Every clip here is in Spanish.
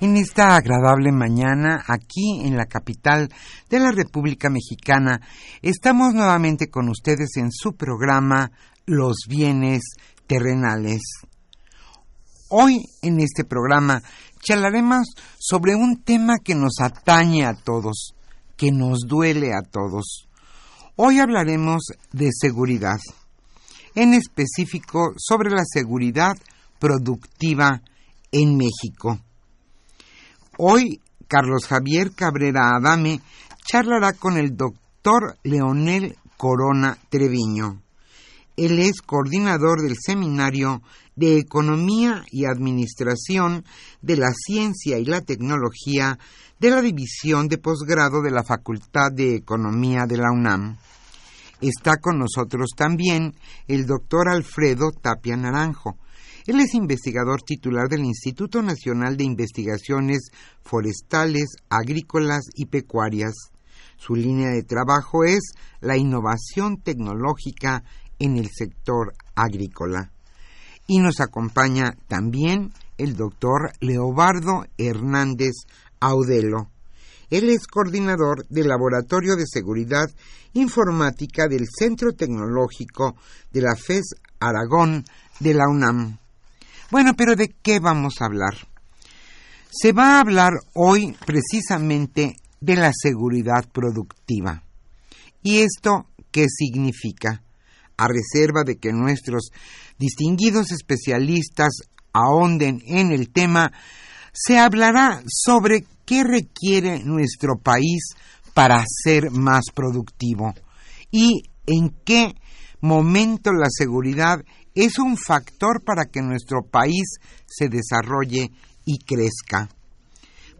En esta agradable mañana, aquí en la capital de la República Mexicana, estamos nuevamente con ustedes en su programa Los bienes terrenales. Hoy en este programa charlaremos sobre un tema que nos atañe a todos, que nos duele a todos. Hoy hablaremos de seguridad, en específico sobre la seguridad productiva en México. Hoy, Carlos Javier Cabrera Adame charlará con el doctor Leonel Corona Treviño. Él es coordinador del Seminario de Economía y Administración de la Ciencia y la Tecnología de la División de Posgrado de la Facultad de Economía de la UNAM. Está con nosotros también el doctor Alfredo Tapia Naranjo, él es investigador titular del Instituto Nacional de Investigaciones Forestales, Agrícolas y Pecuarias. Su línea de trabajo es la innovación tecnológica en el sector agrícola. Y nos acompaña también el doctor Leobardo Hernández Audelo. Él es coordinador del Laboratorio de Seguridad Informática del Centro Tecnológico de la FES Aragón de la UNAM. Bueno, pero ¿de qué vamos a hablar? Se va a hablar hoy precisamente de la seguridad productiva. ¿Y esto qué significa? A reserva de que nuestros distinguidos especialistas ahonden en el tema, se hablará sobre qué requiere nuestro país para ser más productivo y en qué momento la seguridad es un factor para que nuestro país se desarrolle y crezca.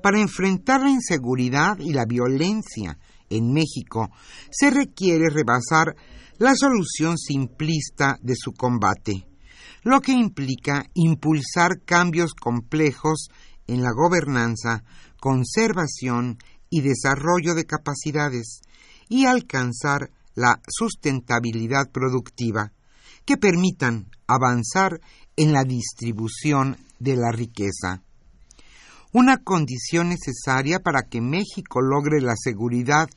Para enfrentar la inseguridad y la violencia en México se requiere rebasar la solución simplista de su combate, lo que implica impulsar cambios complejos en la gobernanza, conservación y desarrollo de capacidades y alcanzar la sustentabilidad productiva que permitan avanzar en la distribución de la riqueza. Una condición necesaria para que México logre la seguridad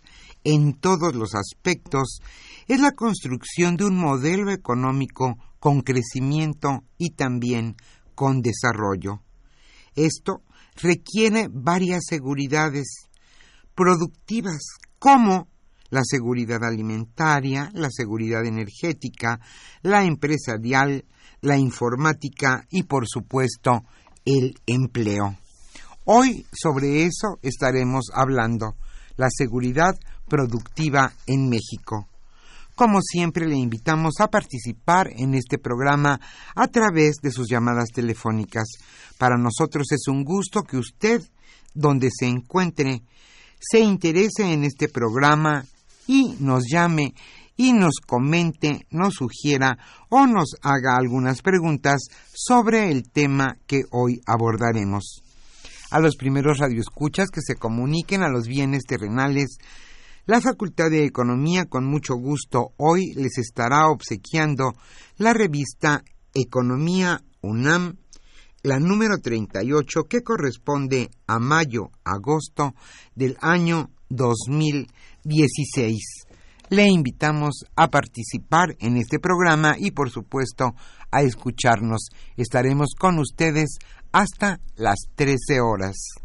en todos los aspectos es la construcción de un modelo económico con crecimiento y también con desarrollo. Esto requiere varias seguridades productivas como la seguridad alimentaria, la seguridad energética, la empresarial, la informática y, por supuesto, el empleo. Hoy sobre eso estaremos hablando, la seguridad productiva en México. Como siempre, le invitamos a participar en este programa a través de sus llamadas telefónicas. Para nosotros es un gusto que usted, donde se encuentre, se interese en este programa y nos llame y nos comente, nos sugiera o nos haga algunas preguntas sobre el tema que hoy abordaremos. A los primeros radioescuchas que se comuniquen a los bienes terrenales, la Facultad de Economía con mucho gusto hoy les estará obsequiando la revista Economía UNAM, la número 38 que corresponde a mayo-agosto del año 2016 le invitamos a participar en este programa y por supuesto a escucharnos. Estaremos con ustedes hasta las 13 horas.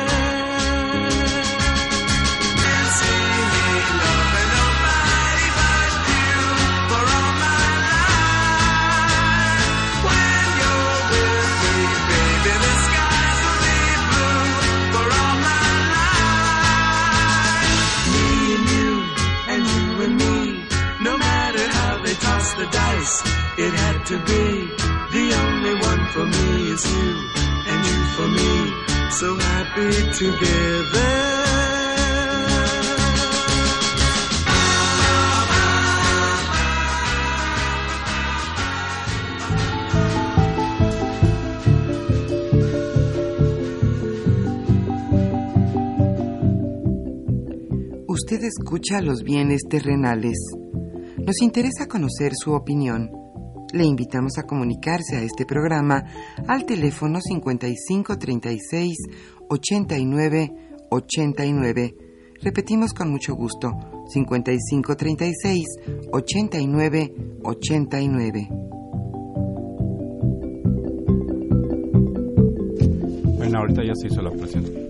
It had to be. The only one for me is you, and you for me. So happy together. Usted escucha los bienes terrenales. Nos interesa conocer su opinión le invitamos a comunicarse a este programa al teléfono 55 36 89 89. Repetimos con mucho gusto 55 36 89 89. Bueno, ahorita ya se hizo la operación.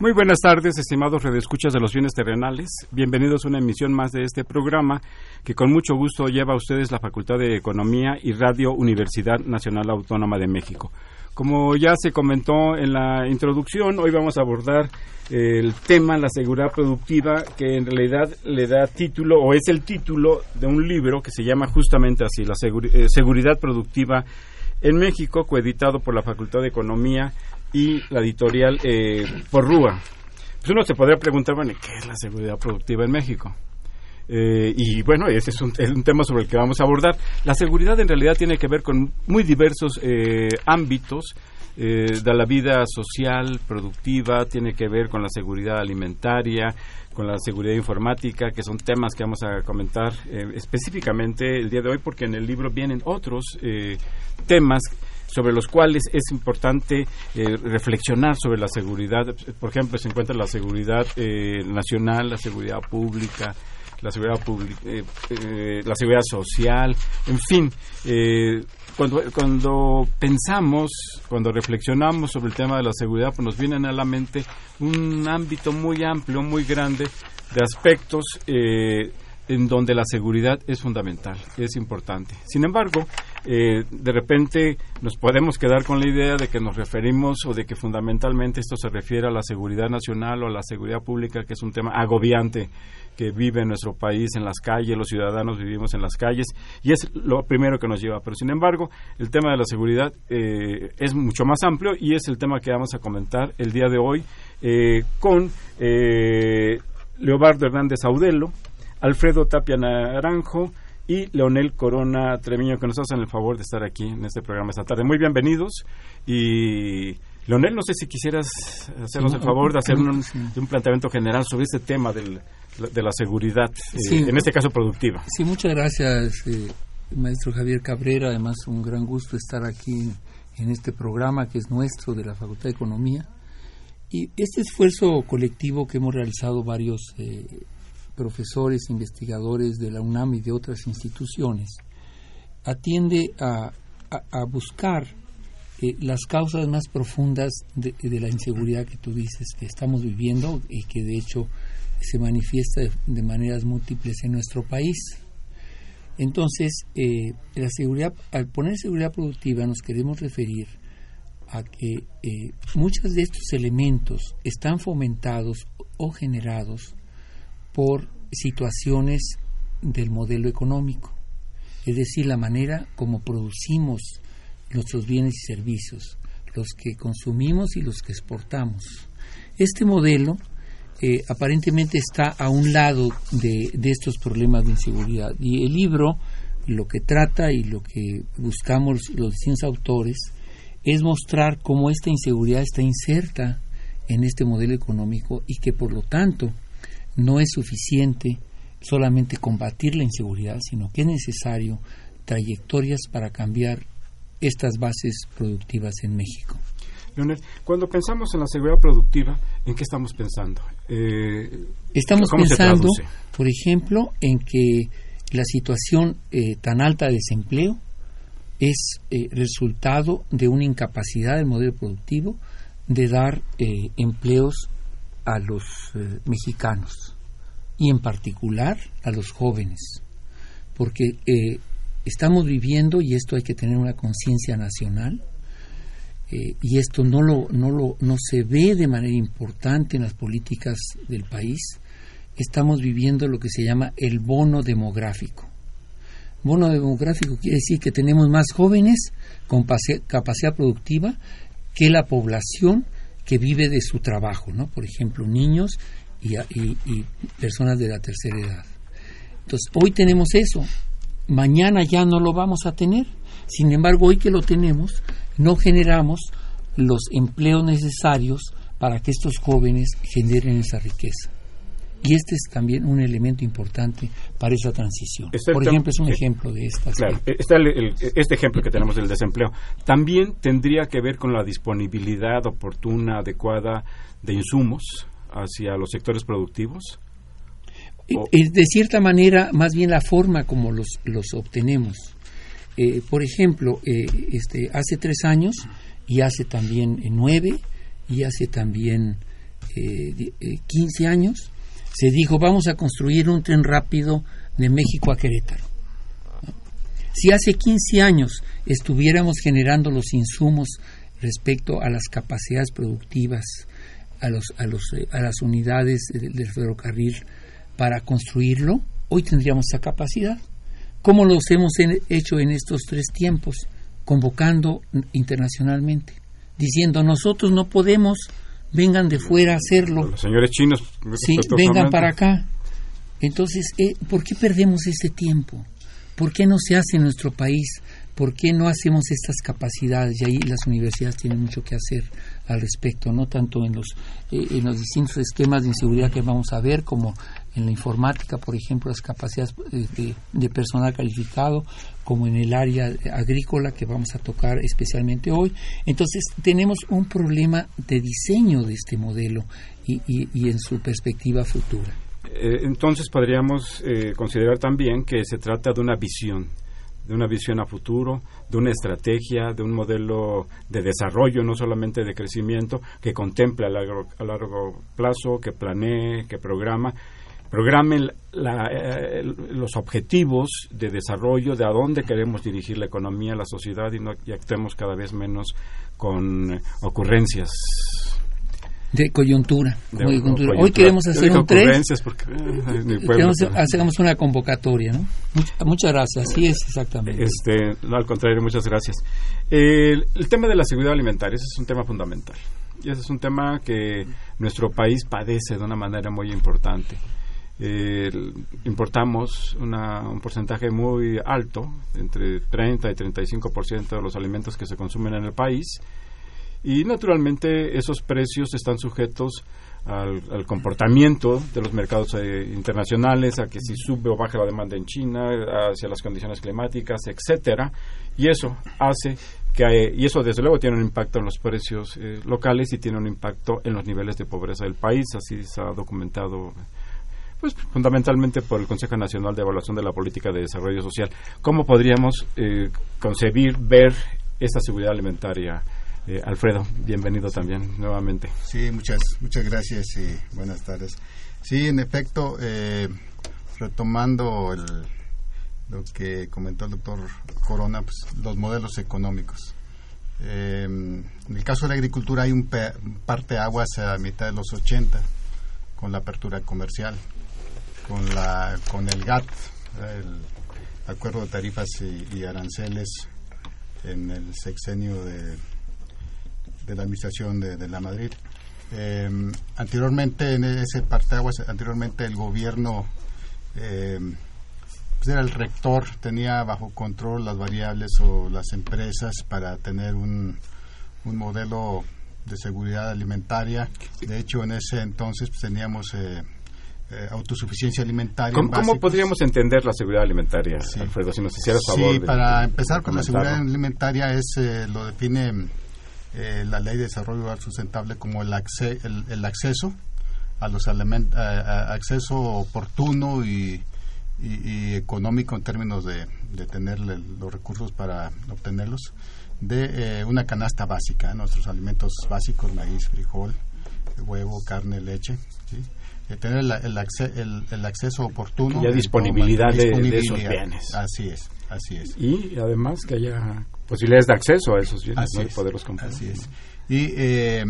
Muy buenas tardes, estimados redescuchas de los bienes terrenales. Bienvenidos a una emisión más de este programa que con mucho gusto lleva a ustedes la Facultad de Economía y Radio Universidad Nacional Autónoma de México. Como ya se comentó en la introducción, hoy vamos a abordar el tema la seguridad productiva, que en realidad le da título o es el título de un libro que se llama justamente así, la eh, seguridad productiva en México, coeditado por la Facultad de Economía y la editorial eh, Porrúa. Pues uno se podría preguntar, bueno, ¿qué es la seguridad productiva en México? Eh, y bueno, ese es un, tema sobre el que vamos a abordar. La seguridad en realidad tiene que ver con muy diversos eh, ámbitos de la vida social, productiva, tiene que ver con la seguridad alimentaria, con la seguridad informática, que son temas que vamos a comentar específicamente el día de hoy, porque en el libro vienen otros temas sobre los cuales es importante eh, reflexionar sobre la seguridad. Por ejemplo, se encuentra la seguridad eh, nacional, la seguridad pública, la seguridad eh, la seguridad social, en fin. cuando, cuando pensamos, cuando reflexionamos sobre el tema de la seguridad, pues nos vienen a la mente un ámbito muy amplio, muy grande de aspectos en donde la seguridad es fundamental, es importante. Sin embargo, eh, de repente nos podemos quedar con la idea de que nos referimos o de que fundamentalmente esto se refiere a la seguridad nacional o a la seguridad pública, que es un tema agobiante que vive nuestro país, en las calles, los ciudadanos vivimos en las calles, y es lo primero que nos lleva. Pero sin embargo, el tema de la seguridad eh, es mucho más amplio y es el tema que vamos a comentar el día de hoy eh, con Leobardo Hernández Audelo, Alfredo Tapia Naranjo y Leonel Corona Treviño, que nos hacen el favor de estar aquí en este programa esta tarde. Muy bienvenidos y Leonel, no sé si quisieras hacernos el favor de hacer un, un planteamiento general sobre este tema del, de la seguridad, eh, en este caso productiva. Sí, muchas gracias, eh, maestro Javier Cabrera. Además, un gran gusto estar aquí en este programa que es nuestro de la Facultad de Economía. Y este esfuerzo colectivo que hemos realizado varios eh, profesores, investigadores de la UNAM y de otras instituciones, atiende a, buscar eh, las causas más profundas de, la inseguridad que tú dices que estamos viviendo y que de hecho se manifiesta de, maneras múltiples en nuestro país. Entonces, eh, la seguridad, al poner seguridad productiva nos queremos referir a que eh, muchos de estos elementos están fomentados o generados por situaciones del modelo económico, es decir, la manera como producimos nuestros bienes y servicios, los que consumimos y los que exportamos. Este modelo eh, aparentemente está a un lado de, de, estos problemas de inseguridad y el libro lo que trata y lo que buscamos los distintos autores es mostrar cómo esta inseguridad está inserta en este modelo económico y que por lo tanto no es suficiente solamente combatir la inseguridad, sino que es necesario trayectorias para cambiar estas bases productivas en México. Leonel, cuando pensamos en la seguridad productiva, ¿en qué estamos pensando? Eh, estamos pensando, por ejemplo, en que la situación eh, tan alta de desempleo es eh, resultado de una incapacidad del modelo productivo de dar eh, empleos a los eh, mexicanos y en particular a los jóvenes, porque estamos viviendo y esto hay que tener una conciencia nacional y esto no lo, no lo no se ve de manera importante en las políticas del país. Estamos viviendo lo que se llama el bono demográfico bono demográfico quiere decir que tenemos más jóvenes con capacidad productiva que la población que vive de su trabajo, ¿no? Por ejemplo, niños y, personas de la tercera edad. Entonces, hoy tenemos eso, mañana ya no lo vamos a tener. Sin embargo, hoy que lo tenemos, no generamos los empleos necesarios para que estos jóvenes generen esa riqueza. Y este es también un elemento importante para esa transición. Por ejemplo, es un ejemplo de esta. Claro, está este ejemplo que tenemos del desempleo. También tendría que ver con la disponibilidad oportuna, adecuada de insumos hacia los sectores productivos. De cierta manera, más bien la forma como los, los obtenemos. Eh, por ejemplo, eh, este, hace tres años y hace también nueve y hace también eh, quince años, se dijo vamos a construir un tren rápido de México a Querétaro. Si hace 15 años estuviéramos generando los insumos respecto a las capacidades productivas, a, los, a, los, eh, a las unidades del, ferrocarril para construirlo, hoy tendríamos esa capacidad. ¿Cómo lo hemos hecho en estos tres tiempos? Convocando internacionalmente, diciendo nosotros no podemos vengan de fuera a hacerlo. Los señores chinos. Sí, vengan para acá. Entonces, eh, ¿por qué perdemos ese tiempo? ¿Por qué no se hace en nuestro país? ¿Por qué no hacemos estas capacidades? Y ahí las universidades tienen mucho que hacer al respecto, no tanto en los, eh, en los distintos esquemas de inseguridad que vamos a ver, como en la informática, por ejemplo, las capacidades eh, de, personal calificado, como en el área agrícola que vamos a tocar especialmente hoy. Entonces, tenemos un problema de diseño de este modelo y, y, en su perspectiva futura. Eh, entonces, podríamos considerar también que se trata de una visión de una visión a futuro, de una estrategia, de un modelo de desarrollo, no solamente de crecimiento, que contemple a largo, a largo plazo, que planee, que programa, programe eh, los objetivos de desarrollo, de a dónde queremos dirigir la economía, la sociedad y, no, y actuemos cada vez menos con ocurrencias de coyuntura. Hoy queremos hacer un tres. hacemos una convocatoria, ¿no? muchas gracias. Sí es exactamente. Este, no, al contrario, muchas gracias. El, tema de la seguridad alimentaria ese es un tema fundamental y ese es un tema que nuestro país padece de una manera muy importante. Eh, importamos un porcentaje muy alto, entre 30 y 35% de los alimentos que se consumen en el país. Y naturalmente esos precios están sujetos al, comportamiento de los mercados eh, internacionales, a que si sube o baja la demanda en China, hacia las condiciones climáticas, etcétera, y eso hace que y eso desde luego tiene un impacto en los precios eh, locales y tiene un impacto en los niveles de pobreza del país, así se ha documentado pues fundamentalmente por el Consejo Nacional de Evaluación de la Política de Desarrollo Social. ¿Cómo podríamos eh, concebir, ver esta seguridad alimentaria? Eh, Alfredo, bienvenido también nuevamente. Sí, muchas, muchas gracias y buenas tardes. Sí, en efecto, eh, retomando lo que comentó el doctor Corona, pues, los modelos económicos. en el caso de la agricultura hay un parte aguas a mitad de los 80 con la apertura comercial con, la, con el GATT, el Acuerdo de Tarifas y, Aranceles en el sexenio de, de la Administración de, la Madrid. Em, anteriormente, en ese parteaguas, anteriormente el gobierno em, pues era el rector, tenía bajo control las variables o las empresas para tener un, un modelo de seguridad alimentaria. De hecho, en ese entonces pues, teníamos eh, eh, autosuficiencia alimentaria. ¿Cómo, podríamos entender la seguridad alimentaria, Alfredo, si nos hicieras favor? Sí, para empezar con la seguridad alimentaria es eh, lo define eh, la Ley de Desarrollo Sustentable como el, el, acceso a los alimentos, acceso oportuno y, económico en términos de, de tener los recursos para obtenerlos de una canasta básica, nuestros alimentos básicos, maíz, frijol, huevo, carne, leche, ¿sí? Tener el, el, acceso oportuno. Y la disponibilidad, de, esos bienes. Así es, así es. Y además que haya posibilidades de acceso a esos bienes, así poderlos comprar. Así es. Y eh,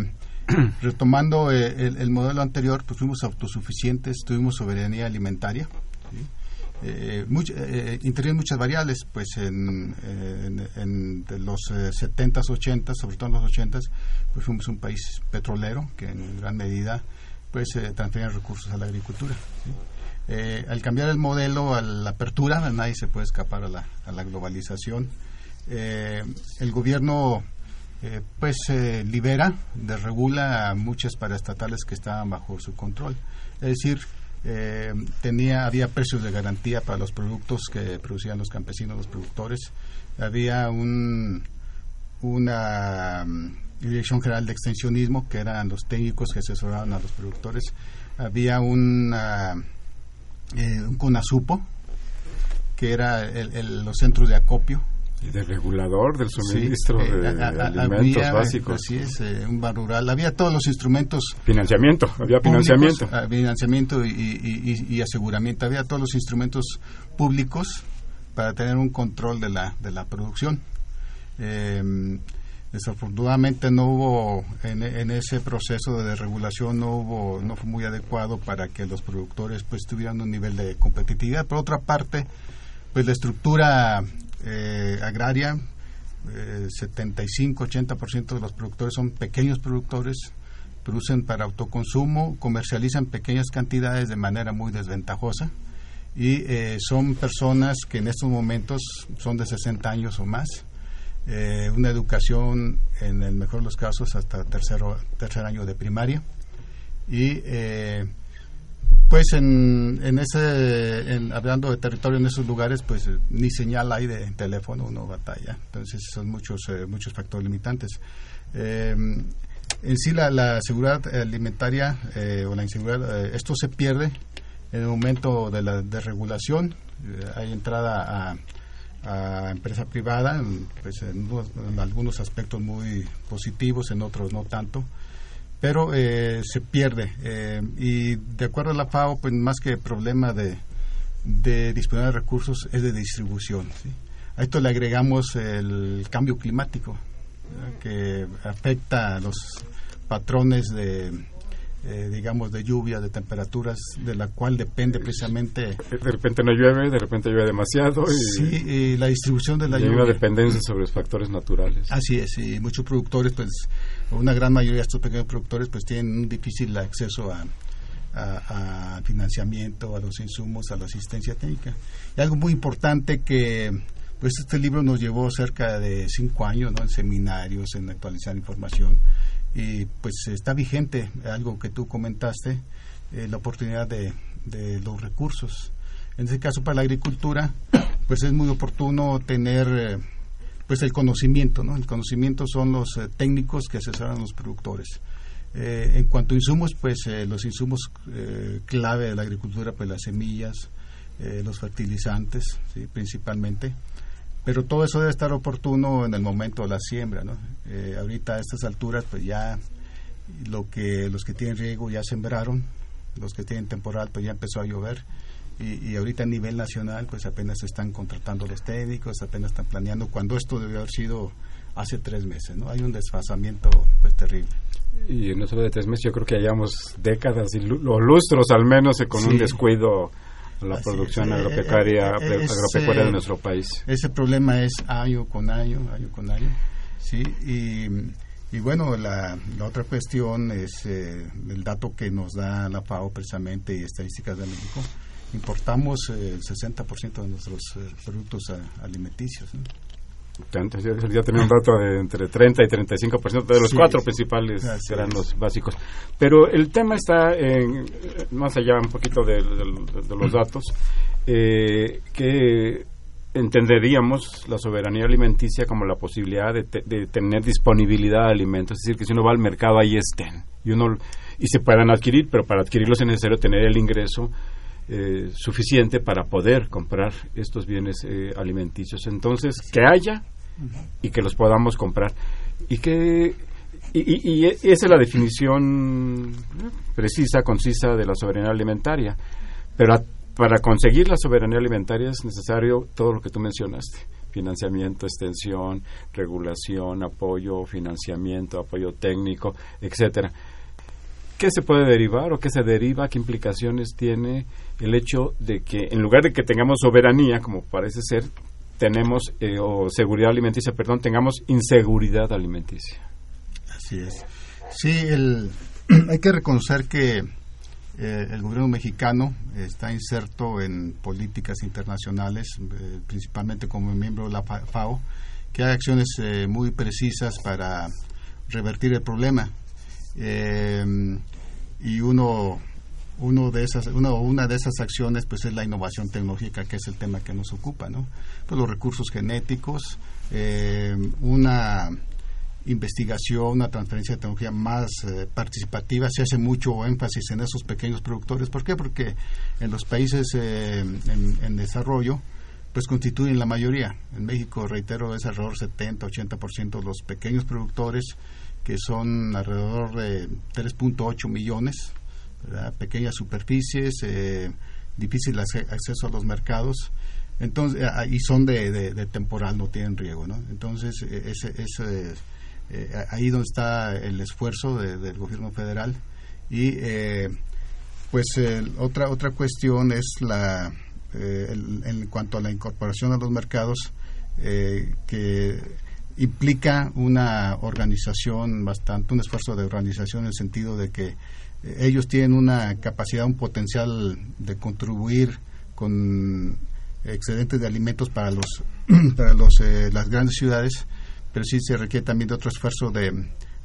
retomando eh, el, modelo anterior, pues fuimos autosuficientes, tuvimos soberanía alimentaria. Eh, eh muchas variables, pues en, en, de los 70s, 80s, sobre todo en los 80s, pues fuimos un país petrolero que en gran medida pues eh, transferir recursos a la agricultura. Eh, al cambiar el modelo a la apertura, nadie se puede escapar a la, a la globalización. Eh, el gobierno eh, pues libera, desregula a muchas paraestatales que estaban bajo su control. Es decir, tenía había precios de garantía para los productos que producían los campesinos, los productores. Había un una Dirección General de Extensionismo, que eran los técnicos que asesoraban a los productores. Había un, eh, un CONASUPO, que era los centros de acopio. Y de regulador del suministro eh, de, alimentos básicos. Así es, eh, un bar rural. Había todos los instrumentos. Financiamiento, había financiamiento. Ah, financiamiento y, y, aseguramiento. Había todos los instrumentos públicos para tener un control de la, de la producción. Eh, Desafortunadamente no hubo en, ese proceso de desregulación no hubo no fue muy adecuado para que los productores pues tuvieran un nivel de competitividad. Por otra parte, pues la estructura eh, agraria 75-80% eh, de los productores son pequeños productores, producen para autoconsumo, comercializan pequeñas cantidades de manera muy desventajosa y eh, son personas que en estos momentos son de 60 años o más eh, una educación, en el mejor de los casos, hasta tercero, tercer año de primaria. Y eh, pues en, en ese, en, hablando de territorio en esos lugares, pues ni señal hay de teléfono, uno batalla. Entonces son muchos, eh, muchos factores limitantes. en sí la, la seguridad alimentaria o la inseguridad, esto se pierde en el momento de la desregulación. hay entrada a a empresa privada, pues en, algunos aspectos muy positivos, en otros no tanto, pero eh, se pierde. Eh, y de acuerdo a la FAO, pues más que problema de, de disponer de recursos es de distribución. A esto le agregamos el cambio climático, que afecta a los patrones de eh, digamos, de lluvia, de temperaturas, de la cual depende precisamente... De repente no llueve, de repente llueve demasiado. Y, sí, y la distribución de la lluvia. Hay una dependencia sobre los factores naturales. Así es, y muchos productores, pues, una gran mayoría de estos pequeños productores, pues tienen un difícil acceso a, a, financiamiento, a los insumos, a la asistencia técnica. Y algo muy importante que pues este libro nos llevó cerca de cinco años ¿no? en seminarios, en actualizar información y pues está vigente algo que tú comentaste, eh, la oportunidad de, los recursos. En este caso para la agricultura, pues es muy oportuno tener eh, pues el conocimiento, ¿no? El conocimiento son los eh, técnicos que asesoran a los productores. En cuanto a insumos, pues los insumos clave de la agricultura, pues las semillas, los fertilizantes, principalmente. Pero todo eso debe estar oportuno en el momento de la siembra, ¿no? ahorita a estas alturas, pues ya lo que los que tienen riego ya sembraron, los que tienen temporal, pues ya empezó a llover. Y, y, ahorita a nivel nacional pues apenas están contratando los técnicos, apenas están planeando, cuando esto debió haber sido hace tres meses, ¿no? Hay un desfasamiento pues terrible y no solo de tres meses, yo creo que hayamos décadas y o lustros al menos con un descuido la producción agropecuaria, eh, eh, agropecuaria de nuestro país. Ese problema es año con año, año con año, sí, y, y bueno, la, la, otra cuestión es eh, el dato que nos da la FAO precisamente y estadísticas de México. Importamos el 60% de nuestros productos alimenticios. ¿no? Ya tenía un dato de entre 30 y 35% de los cuatro principales serán los básicos. Pero el tema está en, más allá un poquito de, los datos, eh, que entenderíamos la soberanía alimenticia como la posibilidad de, de, tener disponibilidad de alimentos, es decir, que si uno va al mercado ahí estén. Y uno y se puedan adquirir, pero para adquirirlos es necesario tener el ingreso eh, suficiente para poder comprar estos bienes eh, alimenticios. Entonces, que haya y que los podamos comprar. Y que y, esa es la definición precisa, concisa de la soberanía alimentaria. Pero para conseguir la soberanía alimentaria es necesario todo lo que tú mencionaste financiamiento, extensión, regulación, apoyo, financiamiento, apoyo técnico, etcétera. ¿Qué se puede derivar o qué se deriva? ¿Qué implicaciones tiene el hecho de que en lugar de que tengamos soberanía, como parece ser, tenemos, eh, o seguridad alimenticia, perdón, tengamos inseguridad alimenticia? Así es. Sí, el, hay que reconocer que eh, el gobierno mexicano está inserto en políticas internacionales, eh, principalmente como miembro de la FAO, que hay acciones muy precisas para revertir el problema. Eh, y uno uno de esas uno, una de esas acciones pues es la innovación tecnológica que es el tema que nos ocupa no pues los recursos genéticos eh, una investigación una transferencia de tecnología más eh, participativa se hace mucho énfasis en esos pequeños productores. ¿por qué? porque en los países en, en, desarrollo pues constituyen la mayoría. En México reitero es alrededor 70 80% de los pequeños productores que son alrededor de 3.8 millones, pequeñas superficies, eh, difícil acceso a los mercados, entonces y son de, temporal, no tienen riego, ¿no? Entonces e, ese, ese eh, ahí donde está el esfuerzo del gobierno federal. Y eh, pues otra otra cuestión es la en cuanto a la incorporación a los mercados que implica una organización bastante, un esfuerzo de organización en el sentido de que eh, ellos tienen una capacidad, un potencial de contribuir con excedentes de alimentos para los para los eh, las grandes ciudades, pero sí se requiere también de otro esfuerzo de,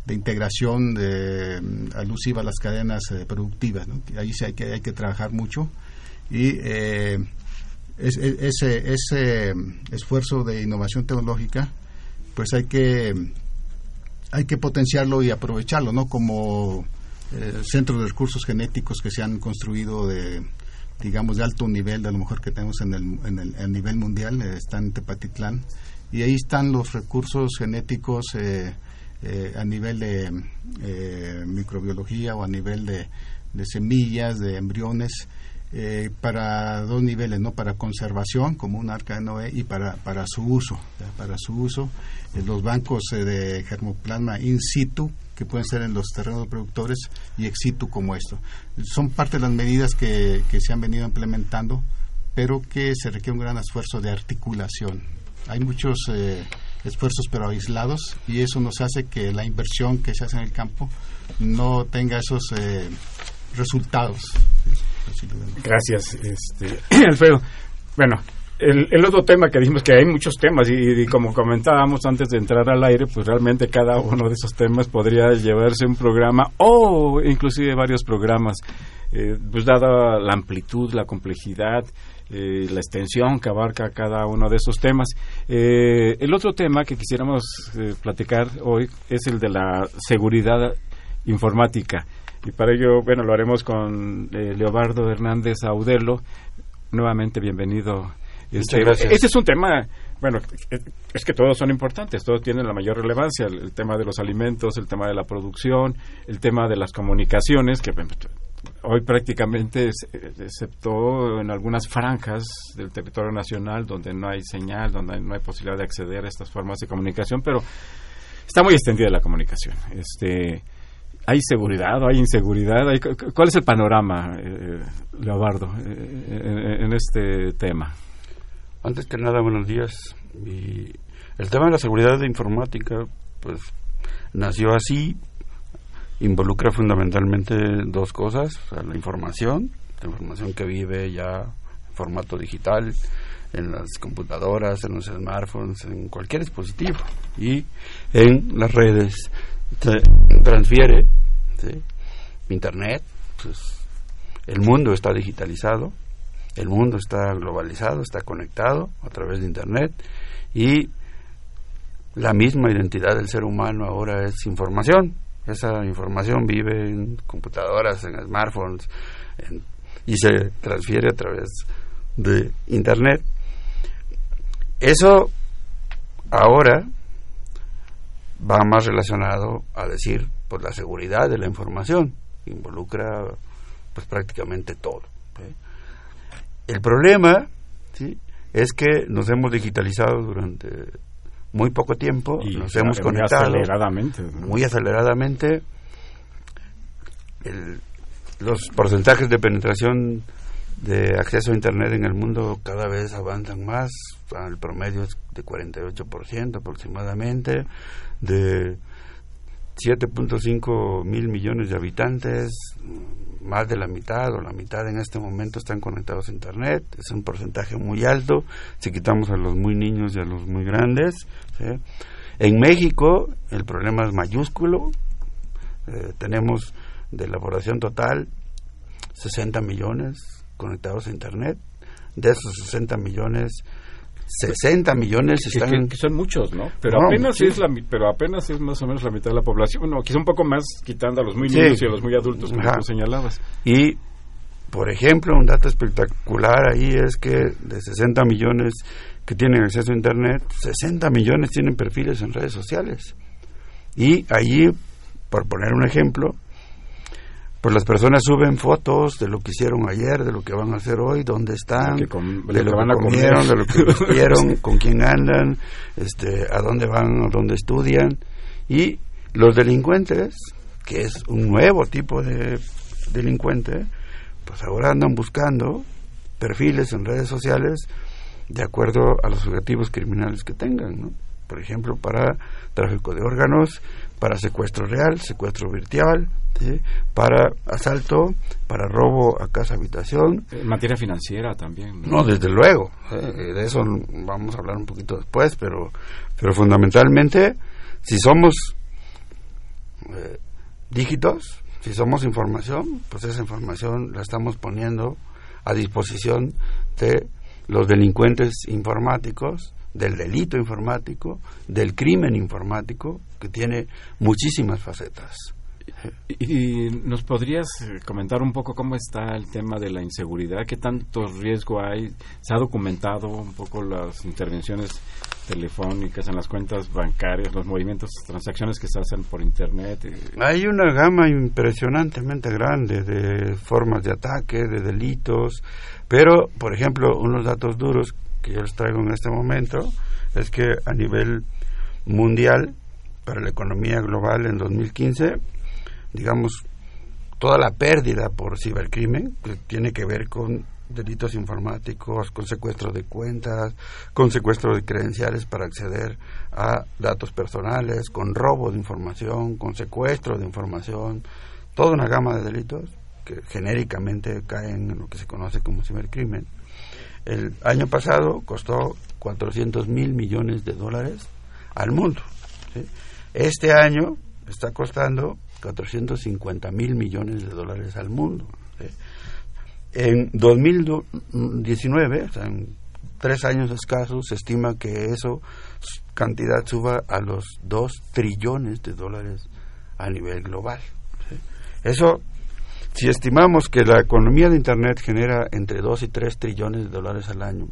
de integración de, mm, alusiva a las cadenas eh, productivas. Ahí sí hay que hay que trabajar mucho y ese ese esfuerzo de innovación tecnológica pues hay que hay que potenciarlo y aprovecharlo, ¿no? Como eh, centros de recursos genéticos que se han construido de digamos de alto nivel, de lo mejor que tenemos en el, en el, nivel mundial, eh, están en Tepatitlán y ahí están los recursos genéticos eh, a nivel de microbiología o a nivel de, de semillas, de embriones eh, para dos niveles, ¿no? Para conservación, como un arca de Noé, y para, para su uso. Para su uso, los bancos eh, de germoplasma in situ, que pueden ser en los terrenos productores, y ex situ como esto. Son parte de las medidas que, que se han venido implementando, pero que se requiere un gran esfuerzo de articulación. Hay muchos eh, esfuerzos pero aislados y eso nos hace que la inversión que se hace en el campo no tenga esos resultados. Gracias, este, Alfredo. Bueno, el, otro tema que dijimos que hay muchos temas y, como comentábamos antes de entrar al aire, pues realmente cada uno de esos temas podría llevarse un programa o inclusive varios programas, eh, pues dada la amplitud, la complejidad, eh, la extensión que abarca cada uno de esos temas. Eh, el otro tema que quisiéramos eh, platicar hoy es el de la seguridad informática. Y para ello, bueno, lo haremos con eh, Leobardo Hernández Audelo. Nuevamente, bienvenido. Este, gracias. Este es un tema, bueno, es que todos son importantes, todos tienen la mayor relevancia. El, el tema de los alimentos, el tema de la producción, el tema de las comunicaciones, que hoy prácticamente, excepto en algunas franjas del territorio nacional donde no hay señal, donde no hay posibilidad de acceder a estas formas de comunicación, pero está muy extendida la comunicación. Este, ¿Hay seguridad o hay inseguridad? ¿Hay, ¿Cuál es el panorama, eh, Leobardo, eh, en, en, este tema? Antes que nada, buenos días. Y el tema de la seguridad informática, pues nació así, involucra fundamentalmente dos cosas, la información, la información que vive ya en formato digital, en las computadoras, en los smartphones, en cualquier dispositivo y en las redes transfiere ¿sí? internet pues, el mundo está digitalizado el mundo está globalizado está conectado a través de internet y la misma identidad del ser humano ahora es información. Esa información vive en computadoras en smartphones en, y se transfiere a través de internet. Eso ahora va más relacionado a decir pues la seguridad de la información. Involucra pues prácticamente todo ¿eh? El problema ¿sí? es que nos hemos digitalizado durante muy poco tiempo y nos hemos muy conectado aceleradamente ¿no? muy aceleradamente el, los porcentajes de penetración de acceso a internet en el mundo cada vez avanzan más el promedio es de 48% aproximadamente de 7.5 mil millones de habitantes, más de la mitad o la mitad en este momento están conectados a Internet, es un porcentaje muy alto, si quitamos a los muy niños y a los muy grandes. En México el problema es mayúsculo, eh, tenemos de la población total 60 millones conectados a Internet, de esos 60 millones 60 millones están que, que son muchos no pero No, apenas sí. es la pero apenas es más o menos la mitad de la población bueno quizá un poco más quitando a los muy Sí. niños y a los muy adultos como Ajá. tú señalabas Y, por ejemplo, un dato espectacular ahí es que de 60 millones que tienen acceso a Internet, 60 millones tienen perfiles en redes sociales. Y allí, por poner un ejemplo, pues las personas suben fotos de lo que hicieron ayer, de lo que van a hacer hoy, dónde están, de lo que que van a comieron, comer. de lo que vistieron, con quién andan, este, a dónde van, a dónde estudian. Y los delincuentes, que es un nuevo tipo de delincuente, pues ahora andan buscando perfiles en redes sociales de acuerdo a los objetivos criminales que tengan, ¿no? Por ejemplo, para tráfico de órganos, para secuestro real, secuestro virtual, ¿sí? para asalto, para robo a casa habitación, en materia financiera también no, desde luego. de eso vamos a hablar un poquito después, pero, pero fundamentalmente, si somos eh, dígitos, si somos información, pues esa información la estamos poniendo a disposición de los delincuentes informáticos, del delito informático, del crimen informático, que tiene muchísimas facetas. ¿Y nos podrías eh, comentar un poco cómo está el tema de la inseguridad? ¿Qué tanto riesgo hay? ¿Se ha documentado un poco las intervenciones telefónicas en las cuentas bancarias, los movimientos, transacciones que se hacen por Internet? Eh, Hay una gama impresionantemente grande de formas de ataque, de delitos, pero, por ejemplo, unos datos duros que yo les traigo en este momento es que a nivel mundial, para la economía global en 2015, digamos, toda la pérdida por cibercrimen, que tiene que ver con delitos informáticos, con secuestro de cuentas, con secuestro de credenciales para acceder a datos personales, con robo de información, con secuestro de información, toda una gama de delitos, que genéricamente caen en lo que se conoce como cibercrimen. El año pasado costó 400 mil millones de dólares al mundo. ¿sí? Este año está costando 450 mil millones de dólares al mundo. En 2019, o sea, en tres años escasos, se estima que eso cantidad suba a los 2 trillones de dólares a nivel global. ¿sí? Eso, si estimamos que la economía de Internet genera entre 2 y 3 trillones de dólares al año,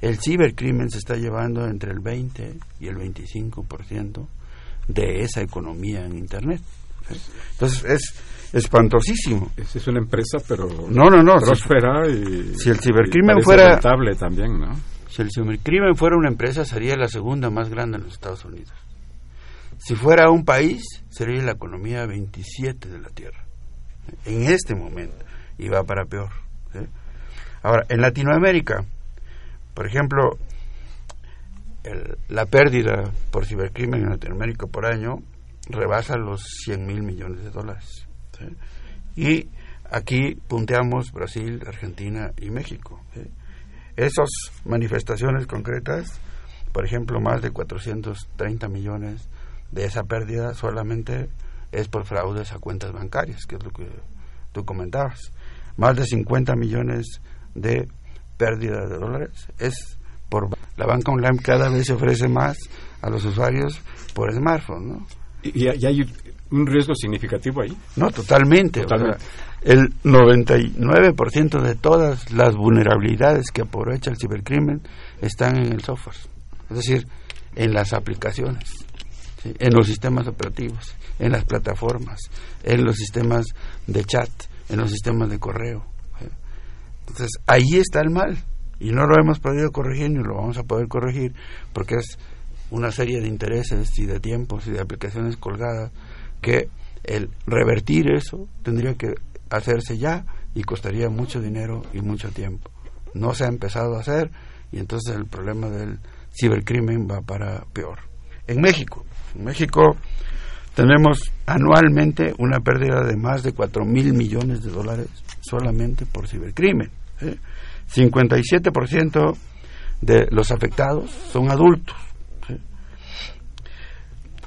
el cibercrimen se está llevando entre el 20 y el 25% de esa economía en Internet. Entonces es espantosísimo. Es, una empresa, pero No, no, no. Si, próspera y si el cibercrimen fuera- rentable también, ¿no? si el cibercrimen fuera una empresa, sería la segunda más grande en los Estados Unidos. Si fuera un país, sería la economía 27 de la Tierra. En este momento. Y va para peor. Ahora, en Latinoamérica, por ejemplo, el- la pérdida por cibercrimen en Latinoamérica por año rebasa los 100 mil millones de dólares. Y aquí punteamos Brasil, Argentina y México. Esas manifestaciones concretas, por ejemplo, más de 430 millones de esa pérdida solamente es por fraudes a cuentas bancarias, que es lo que tú comentabas. Más de 50 millones de pérdida de dólares es por la banca online cada vez se ofrece más a los usuarios por smartphone, ¿no? Y, y hay un riesgo significativo ahí. No, totalmente. o sea, Totalmente. el 99% de todas las vulnerabilidades que aprovecha el cibercrimen están en el software. Es decir, en las aplicaciones, ¿sí? en los sistemas operativos, en las plataformas, en los sistemas de chat, en los sistemas de correo. Entonces, ahí está el mal. Y no lo hemos podido corregir ni lo vamos a poder corregir porque es una serie de intereses y de tiempos y de aplicaciones colgadas que el revertir eso tendría que hacerse ya y costaría mucho dinero y mucho tiempo. No se ha empezado a hacer y entonces el problema del cibercrimen va para peor. En México, en México tenemos anualmente una pérdida de más de 4 mil millones de dólares solamente por cibercrimen. ¿sí? 57% de los afectados son adultos. ¿sí?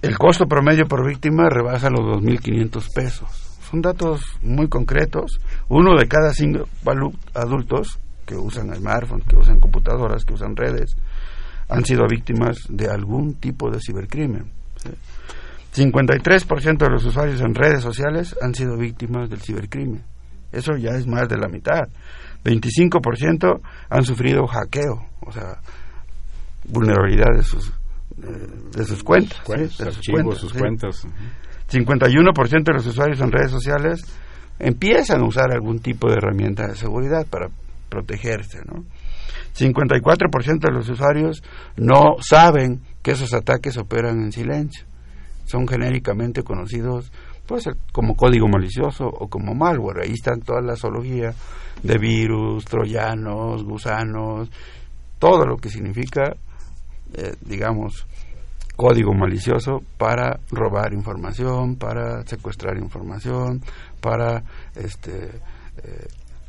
El costo promedio por víctima rebasa los 2.500 pesos. Son datos muy concretos. Uno de cada cinco adultos que usan smartphones, que usan computadoras, que usan redes, han sido víctimas de algún tipo de cibercrimen. ¿sí? 53% de los usuarios en redes sociales han sido víctimas del cibercrimen. Eso ya es más de la mitad. 25% han sufrido hackeo, o sea, vulnerabilidad de sus, de sus cuentas. ¿sí? Cuentas, De sus archivos, cuentas, sus ¿sí? cuentas. ujú. 51% de los usuarios en redes sociales empiezan a usar algún tipo de herramienta de seguridad para protegerse, ¿no? 54% de los usuarios no saben que esos ataques operan en silencio. Son genéricamente conocidos puede ser como código malicioso o como malware. Ahí están toda la zoología de virus, troyanos, gusanos, todo lo que significa, eh, digamos, código malicioso para robar información, para secuestrar información, para este, eh,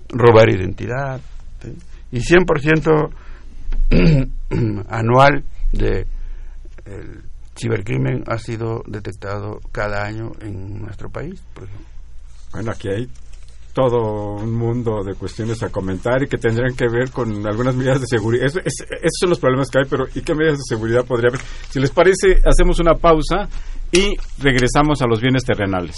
robar identidad. ¿sí? Y 100% anual de el cibercrimen ha sido detectado cada año en nuestro país. Bueno, aquí hay todo un mundo de cuestiones a comentar y que tendrían que ver con algunas medidas de seguridad. Es- es- esos son los problemas que hay, pero ¿y qué medidas de seguridad podría haber? Si les parece, hacemos una pausa y regresamos a los bienes terrenales.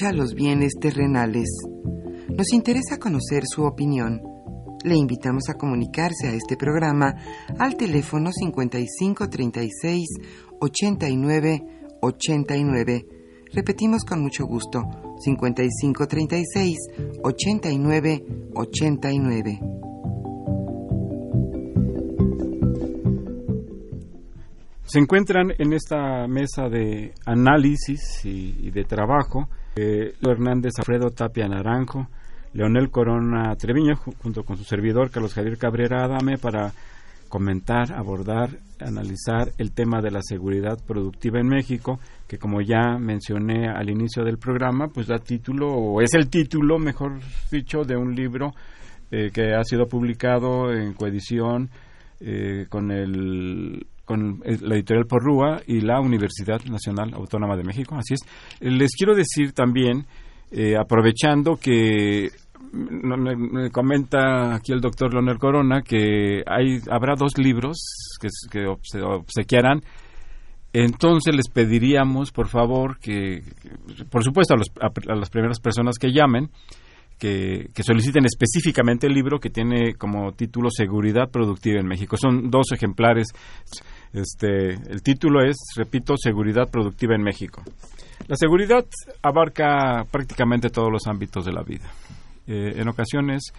Los bienes terrenales. Nos interesa conocer su opinión. Le invitamos a comunicarse a este programa al teléfono 5536 89 89. Repetimos con mucho gusto, 5536 89 89. Se encuentran en esta mesa de análisis y de trabajo eh, Hernández Alfredo Tapia Naranjo, Leonel Corona Treviño, ju- junto con su servidor Carlos Javier Cabrera Adame, para comentar, abordar, analizar el tema de la seguridad productiva en México, que como ya mencioné al inicio del programa, pues da título, o es el título, mejor dicho, de un libro eh, que ha sido publicado en coedición eh, con el con la editorial Porrúa y la Universidad Nacional Autónoma de México. Así es. Les quiero decir también, eh, aprovechando que me, me comenta aquí el doctor Leonel Corona que hay habrá dos libros que, que obse- obsequiarán. Entonces les pediríamos, por favor, que, por supuesto, a, los- a las primeras personas que llamen, que, que soliciten específicamente el libro que tiene como título Seguridad Productiva en México. Son dos ejemplares. Este, el título es, repito, Seguridad Productiva en México. La seguridad abarca prácticamente todos los ámbitos de la vida. Eh, en ocasiones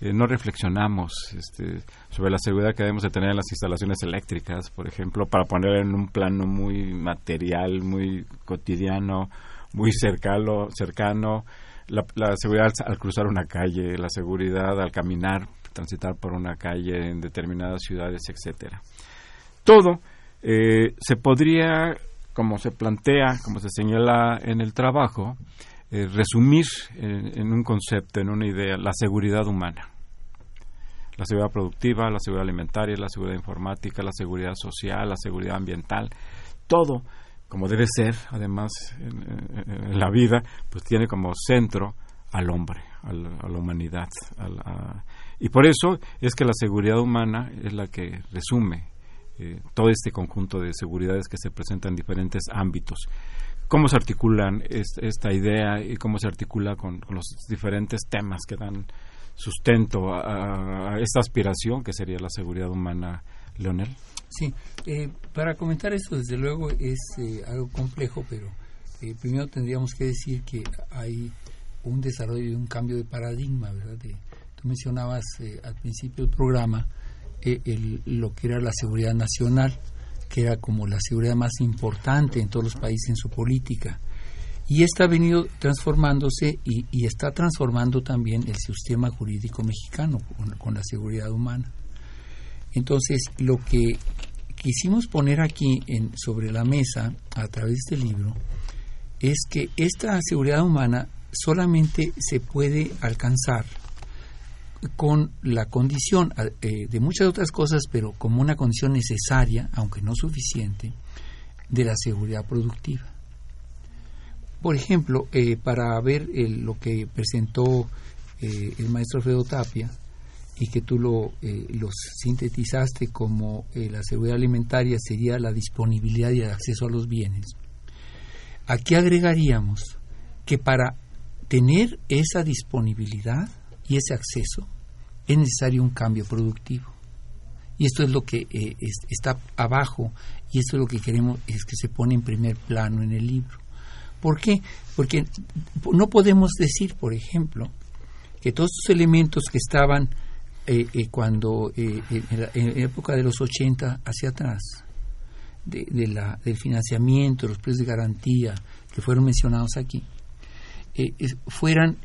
eh, no reflexionamos este, sobre la seguridad que debemos de tener en las instalaciones eléctricas, por ejemplo, para poner en un plano muy material, muy cotidiano, muy cercano, cercano la, la seguridad al, al cruzar una calle, la seguridad al caminar, transitar por una calle en determinadas ciudades, etcétera. Todo eh, se podría, como se plantea, como se señala en el trabajo, eh, resumir en, un concepto, en una idea, la seguridad humana. La seguridad productiva, la seguridad alimentaria, la seguridad informática, la seguridad social, la seguridad ambiental, todo como debe ser, además, en, la vida, pues tiene como centro al hombre, al- a la humanidad. y por eso es que la seguridad humana es la que resume eh, todo este conjunto de seguridades que se presentan en diferentes ámbitos. ¿Cómo se articulan es- esta idea y cómo se articula con, los diferentes temas que dan sustento a, a esta aspiración que sería la seguridad humana, Leonel? Sí, eh, para comentar eso, desde luego es eh, algo complejo, pero eh, primero tendríamos que decir que hay un desarrollo y un cambio de paradigma, ¿verdad? De- tú mencionabas eh, al principio del programa eh, lo que era la seguridad nacional, que era como la seguridad más importante en todos los países en su política. Y esta ha venido transformándose y, y está transformando también el sistema jurídico mexicano con- con la seguridad humana. Entonces, lo que quisimos poner aquí en, sobre la mesa a través de este libro es que esta seguridad humana solamente se puede alcanzar con la condición eh, de muchas otras cosas, pero como una condición necesaria, aunque no suficiente, de la seguridad productiva. Por ejemplo, eh, para ver lo que presentó eh, el maestro Alfredo Tapia, y que tú lo los sintetizaste como la seguridad alimentaria sería la disponibilidad y el acceso a los bienes. Aquí agregaríamos que para tener esa disponibilidad y ese acceso es necesario un cambio productivo. Y esto es lo que eh, es- está abajo y esto es lo que queremos es que se pone en primer plano en el libro. ¿Por qué? Porque no podemos decir, por ejemplo, que todos estos elementos que estaban eh, eh, cuando en, la, época de los 80 hacia atrás, de, la, del financiamiento, los precios de garantía que fueron mencionados aquí, fueran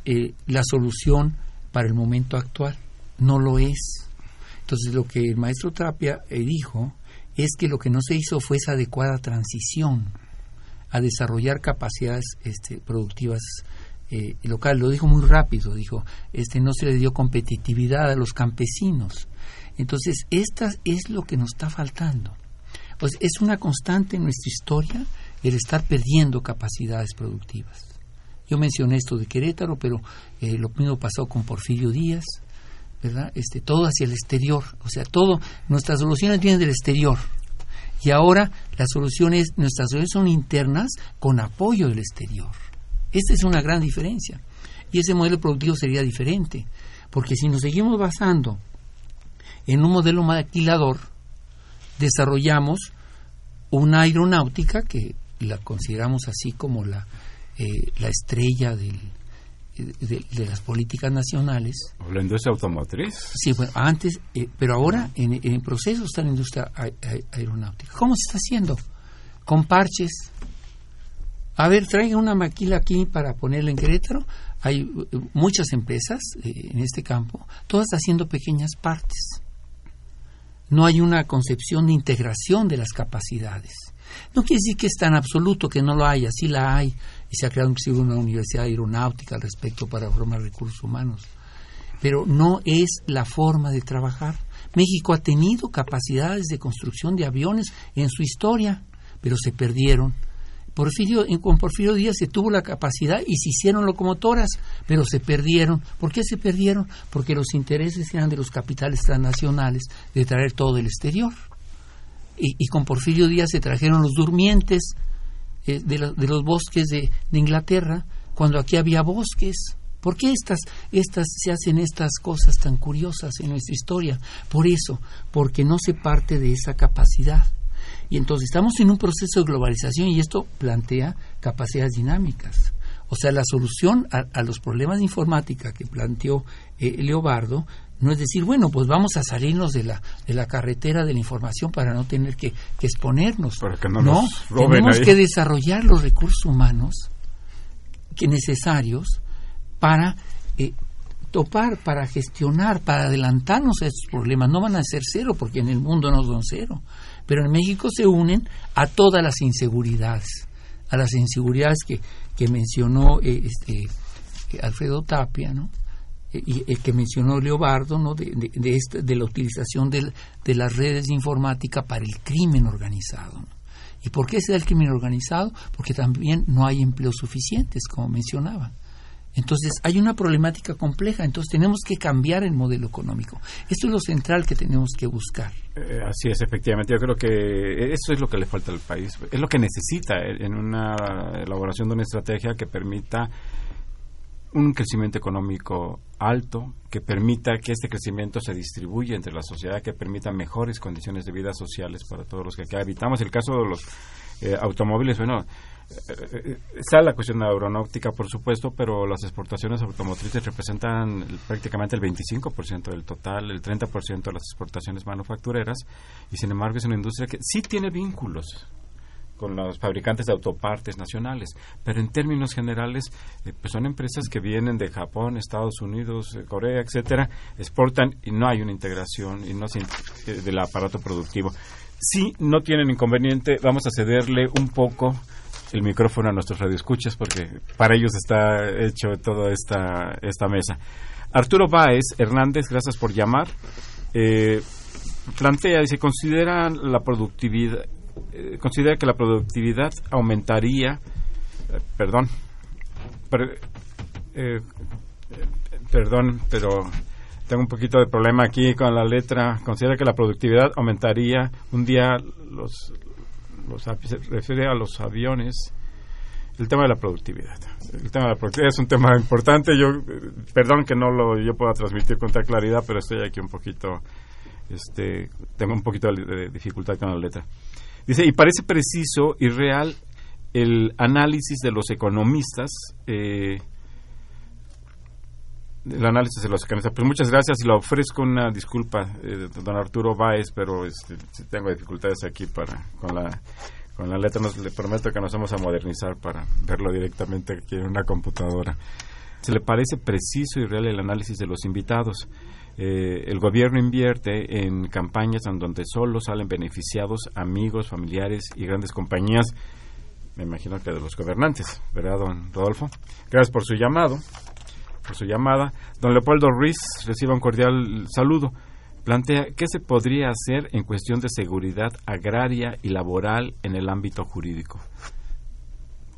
la solución para el momento actual. No lo es. Entonces lo que el maestro Tapia eh, dijo es que lo que no se hizo fue esa adecuada transición a desarrollar capacidades este, productivas eh, local. Lo dijo muy rápido, dijo, este no se le dio competitividad a los campesinos. Entonces, esta es lo que nos está faltando. Es una constante en nuestra historia el estar perdiendo capacidades productivas. Yo mencioné esto de Querétaro, pero eh, lo mismo pasó con Porfirio Díaz, ¿verdad? Este, todo hacia el exterior, o sea, todo, nuestras soluciones vienen del exterior. Y ahora las soluciones, nuestras soluciones son internas con apoyo del exterior. Esta es una gran diferencia. Y ese modelo productivo sería diferente, porque si nos seguimos basando en un modelo maquilador, desarrollamos una aeronáutica que la consideramos así como la, eh, la estrella del, de, de las políticas nacionales. ¿O la industria automotriz? Sí, bueno, antes, eh, pero ahora en, en proceso está la industria a- a- aeronáutica. ¿Cómo se está haciendo? Con parches. A ver, traigan una maquila aquí para ponerla en Querétaro. Hay eh, muchas empresas eh, en este campo, todas haciendo pequeñas partes. No hay una concepción de integración de las capacidades. No quiere decir que es tan absoluto que no lo haya, sí la hay, y se ha creado inclusive una universidad aeronáutica al respecto para formar recursos humanos. Pero no es la forma de trabajar. México ha tenido capacidades de construcción de aviones en su historia, pero se perdieron. Porfirio, con Porfirio Díaz se tuvo la capacidad y se hicieron locomotoras, pero se perdieron. ¿Por qué se perdieron? Porque los intereses eran de los capitales transnacionales de traer todo del exterior. Y, y con Porfirio Díaz se trajeron los durmientes eh, de, lo- de los bosques de, de Inglaterra, cuando aquí había bosques. ¿Por qué estas, estas se hacen estas cosas tan curiosas en nuestra historia? Por eso, porque no se parte de esa capacidad. Y entonces estamos en un proceso de globalización y esto plantea capacidades dinámicas. O sea, la solución a, a los problemas de informática que planteó eh, Leobardo no es decir, bueno, pues vamos a salirnos de la, de la carretera de la información para no tener que, que exponernos. Para que no nos roben tenemos ahí. que desarrollar los recursos humanos que necesarios para eh, topar, para gestionar, para adelantarnos a estos problemas. No van a ser cero, porque en el mundo no son cero. Pero en México se unen a todas las inseguridades, a las inseguridades que, que mencionó eh, este, Alfredo Tapia, ¿no? Y que mencionó Leobardo, ¿no? De, de, de la utilización del- de las redes de informática para el crimen organizado. ¿Y por qué se da el crimen organizado? Porque también no hay empleos suficientes, como mencionaba. Entonces hay una problemática compleja, entonces tenemos que cambiar el modelo económico. Esto es lo central que tenemos que buscar. Eh, así es, efectivamente. Yo creo que eso es lo que le falta al país. Es lo que necesita en una elaboración de una estrategia que permita un crecimiento económico alto, que permita que este crecimiento se distribuya entre la sociedad, que permita mejores condiciones de vida sociales para todos los que acá habitamos. El caso de los eh, automóviles, bueno, eh, eh, está la cuestión aeronáutica, por supuesto, pero las exportaciones automotrices representan el- prácticamente el 25% del total, el 30% de las exportaciones manufactureras, y sin embargo es una industria que sí tiene vínculos con los fabricantes de autopartes nacionales, pero en términos generales eh, pues son empresas que vienen de Japón, Estados Unidos, eh, Corea, etcétera, exportan y no hay una integración y no se eh, del aparato productivo. Si no tienen inconveniente, vamos a cederle un poco el micrófono a nuestros radioescuchas porque para ellos está hecho toda esta esta mesa. Arturo Báez Hernández, gracias por llamar. Eh, plantea y se considera la productividad eh, considera que la productividad aumentaría eh, perdón per- eh, eh, perdón pero tengo un poquito de problema aquí con la letra considera que la productividad aumentaría un día los, los se refiere a los aviones el tema de la productividad. El tema de la productividad es un tema importante. Yo, perdón que no lo yo pueda transmitir con tal claridad, pero estoy aquí un poquito, este, tengo un poquito de dificultad con la letra. Dice, y parece preciso y real el análisis de los economistas, eh, el análisis de los economistas. Pues muchas gracias y le ofrezco una disculpa, eh, don Arturo Báez, pero este, tengo dificultades aquí para con la con la letra. Nos, le prometo que nos vamos a modernizar para verlo directamente aquí en una computadora. Se le parece preciso y real el análisis de los invitados. Eh, el gobierno invierte en campañas en donde solo salen beneficiados amigos, familiares y grandes compañías. Me imagino que de los gobernantes, ¿verdad, don Rodolfo? Gracias por su llamado, por su llamada. Don Leopoldo Ruiz, reciba un cordial saludo. Plantea qué se podría hacer en cuestión de seguridad agraria y laboral en el ámbito jurídico.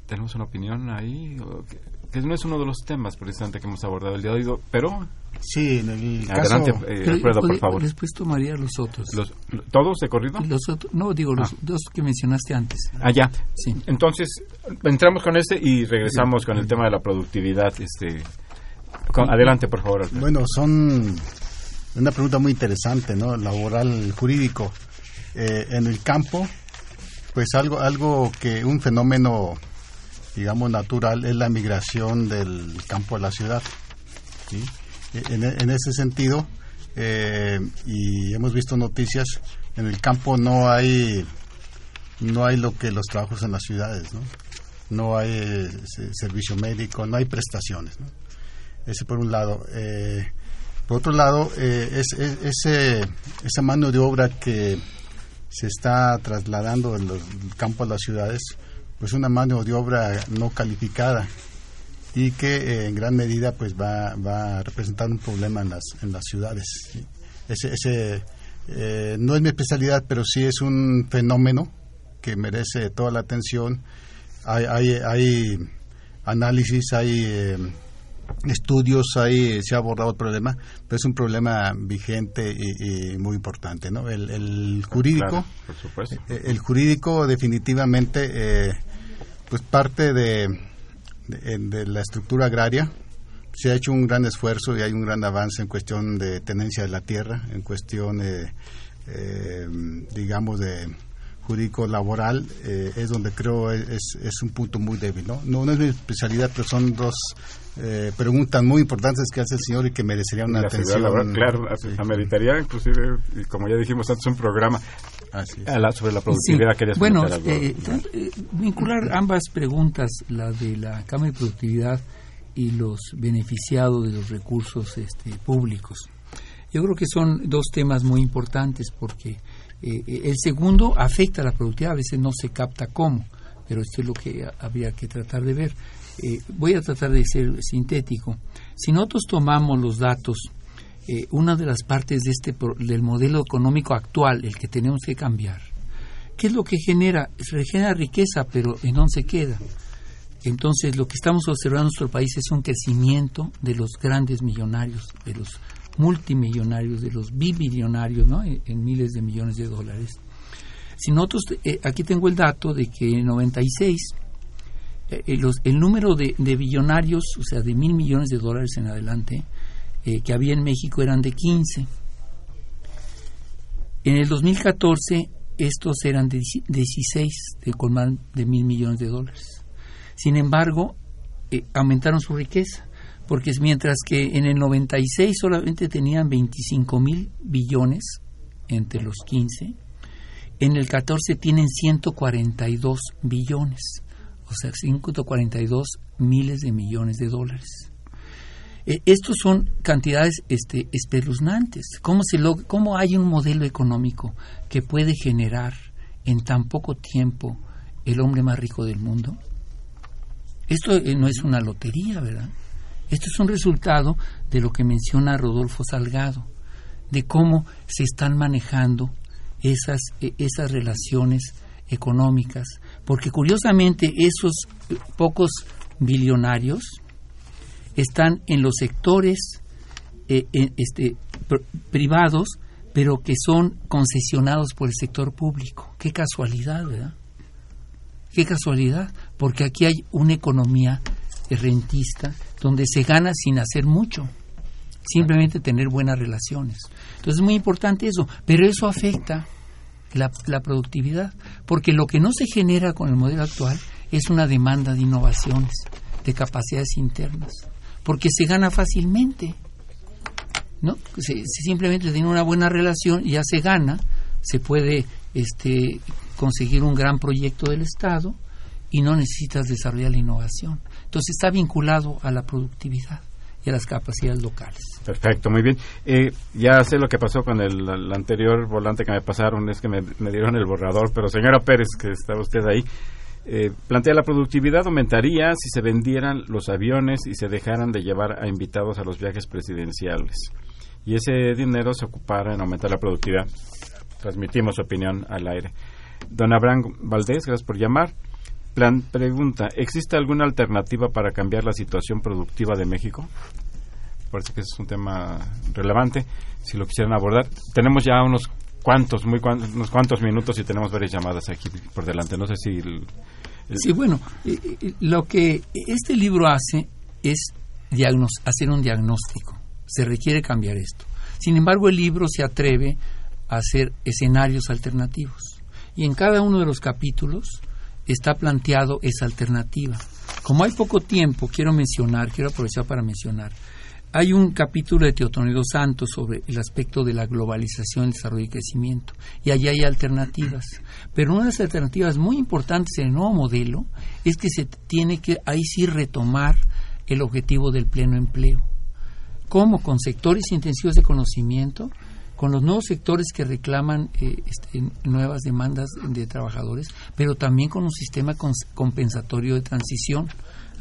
Tenemos una opinión ahí, que, que no es uno de los temas precisamente que hemos abordado el día de hoy, pero Sí, en el adelante, caso... eh, Alfredo, por ¿puede- favor. Después tomaría los otros. Los, ¿Todos de corrido? Los otros- no, digo, los Ah. dos que mencionaste antes. Ah, ya. Sí. Entonces, entramos con este y regresamos con el tema de la productividad. Este, con- adelante, por favor. Alfredo. Bueno, son una pregunta muy interesante, ¿no? Laboral, jurídico. Eh, en el campo, pues algo, algo que un fenómeno, digamos, natural es la migración del campo a la ciudad. En, ese sentido, eh, y hemos visto noticias, en el campo no hay no hay lo que los trabajos en las ciudades, ¿no? No hay eh, se- servicio médico, no hay prestaciones. Ese por un lado. Eh, por otro lado, eh, es, es- ese, esa mano de obra que se está trasladando del campo a las ciudades, pues una mano de obra no calificada y que eh, en gran medida pues va, va a representar un problema en las, en las ciudades. ¿sí? Ese, ese eh, no es mi especialidad, pero sí es un fenómeno que merece toda la atención. Hay, hay, hay análisis, hay eh, estudios, hay, se ha abordado el problema, pero es un problema vigente y, y muy importante. ¿no? El, el jurídico, Claro, por supuesto. el jurídico definitivamente eh, pues parte de, de, de la estructura agraria. Se ha hecho un gran esfuerzo y hay un gran avance en cuestión de tenencia de la tierra, en cuestión, eh, eh, digamos, de jurídico laboral, eh, es donde creo es, es un punto muy débil. ¿no? No, no es mi especialidad, pero son dos eh, preguntas muy importantes que hace el señor y que merecerían una La atención. laboral, claro, Sí. ameritaría inclusive, y como ya dijimos antes, un programa. A la- sobre la productividad. Sí. Querías Bueno, eh, eh, vincular ambas preguntas, la de la Cámara de Productividad y los beneficiados de los recursos este, públicos. Yo creo que son dos temas muy importantes porque eh, el segundo afecta a la productividad, a veces no se capta cómo, pero esto es lo que ha- habría que tratar de ver. Eh, voy a tratar de ser sintético. Si nosotros tomamos los datos, eh, una de las partes de este del modelo económico actual, el que tenemos que cambiar, ¿qué es lo que genera? Se genera riqueza, pero ¿en dónde se queda? Entonces, lo que estamos observando en nuestro país es un crecimiento de los grandes millonarios, de los multimillonarios, de los bimillonarios, ¿no? En, en miles de millones de dólares. Si nosotros, eh, aquí tengo el dato de que en 96 eh, eh, los- el número de, de billonarios, o sea, de mil millones de dólares en adelante, eh, que había en México eran de 15. En el 2014 estos eran de 16, de con más de mil millones de dólares. Sin embargo, eh, aumentaron su riqueza, porque mientras que en el 96 solamente tenían 25 mil billones entre los 15, en el 14 tienen 142 billones, o sea, 142 miles de millones de dólares. Eh, estos son cantidades este, espeluznantes. ¿Cómo, se ¿Cómo hay un modelo económico que puede generar en tan poco tiempo el hombre más rico del mundo? Esto eh, no es una lotería, ¿verdad? Esto es un resultado de lo que menciona Rodolfo Salgado, de cómo se están manejando esas, eh, esas relaciones económicas, porque curiosamente esos pocos billonarios están en los sectores eh, este, pr- privados, pero que son concesionados por el sector público. Qué casualidad, ¿verdad? Qué casualidad, porque aquí hay una economía rentista donde se gana sin hacer mucho, simplemente tener buenas relaciones. Entonces es muy importante eso, pero eso afecta la productividad, porque lo que no se genera con el modelo actual es una demanda de innovaciones, de capacidades internas, porque se gana fácilmente. ¿no? Se, simplemente tiene una buena relación ya se gana, se puede este, conseguir un gran proyecto del Estado y no necesitas desarrollar la innovación. Entonces está vinculado a la productividad y a las capacidades locales. Perfecto, muy bien. Eh, ya sé lo que pasó con el, anterior volante que me pasaron, es que me dieron el borrador, pero señora Pérez, que está usted ahí, eh, plantea la productividad aumentaría si se vendieran los aviones y se dejaran de llevar a invitados a los viajes presidenciales. Y ese dinero se ocupara en aumentar la productividad. Transmitimos su opinión al aire. Don Abraham Valdés, gracias por llamar. Plan pregunta, ¿existe alguna alternativa para cambiar la situación productiva de México? Parece que es un tema relevante, si lo quisieran abordar. Tenemos ya unos cuantos, muy cuan- unos cuantos minutos y tenemos varias llamadas aquí por delante. No sé si... Sí, bueno, eh, eh, lo que este libro hace es hacer un diagnóstico. Se requiere cambiar esto. Sin embargo, el libro se atreve a hacer escenarios alternativos. Y en cada uno de los capítulos está planteado esa alternativa. Como hay poco tiempo, quiero mencionar, quiero aprovechar para mencionar, hay un capítulo de Teotonio Santos sobre el aspecto de la globalización, el desarrollo y crecimiento, y allí hay alternativas. Pero una de las alternativas muy importantes en el nuevo modelo es que se tiene que ahí sí retomar el objetivo del pleno empleo. ¿Cómo? Con sectores intensivos de conocimiento, con los nuevos sectores que reclaman eh, este, nuevas demandas de trabajadores, pero también con un sistema compensatorio de transición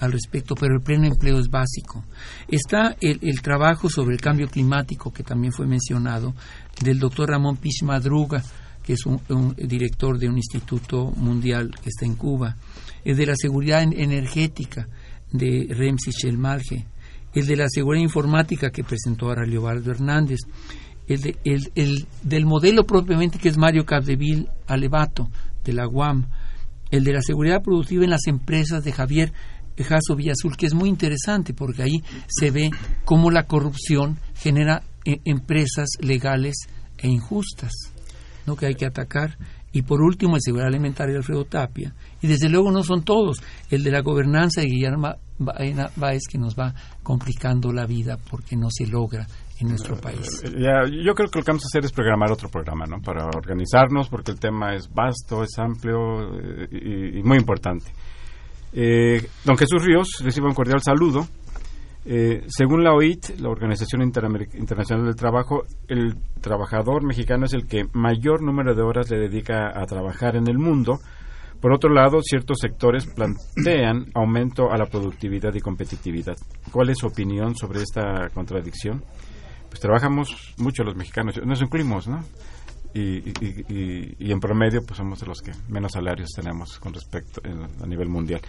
al respecto, pero el pleno empleo es básico. Está el, el trabajo sobre el cambio climático, que también fue mencionado, del doctor Ramón Pich Madruga, que es un, director de un instituto mundial que está en Cuba, el de la seguridad en- energética de Remsi Chelmalge, el de la seguridad informática que presentó a Leobardo Hernández, el, de- el- el del modelo propiamente que es Mario Capdeville Alevato, de la UAM, el de la seguridad productiva en las empresas de Javier Jasso Villazul, que es muy interesante porque ahí se ve cómo la corrupción genera eh, empresas legales e injustas, ¿no? que hay que atacar. Y por último, el seguridad alimentaria de Alfredo Tapia. Y desde luego no son todos. El de la gobernanza de Guillermo Baena Báez, que nos va complicando la vida porque no se logra en nuestro país. Eh, ya, yo creo que lo que vamos a hacer es programar otro programa, ¿no? Para organizarnos, porque el tema es vasto, es amplio eh, y, y muy importante. Eh, don Jesús Ríos, reciba un cordial saludo. Eh, según la OIT, la Organización Internacional del Trabajo, el trabajador mexicano es el que mayor número de horas le dedica a trabajar en el mundo. Por otro lado, ciertos sectores plantean aumento a la productividad y competitividad. ¿Cuál es su opinión sobre esta contradicción? Pues trabajamos mucho los mexicanos, nos incluimos, ¿no? Y, y- en promedio, pues somos de los que menos salarios tenemos con respecto a nivel mundial.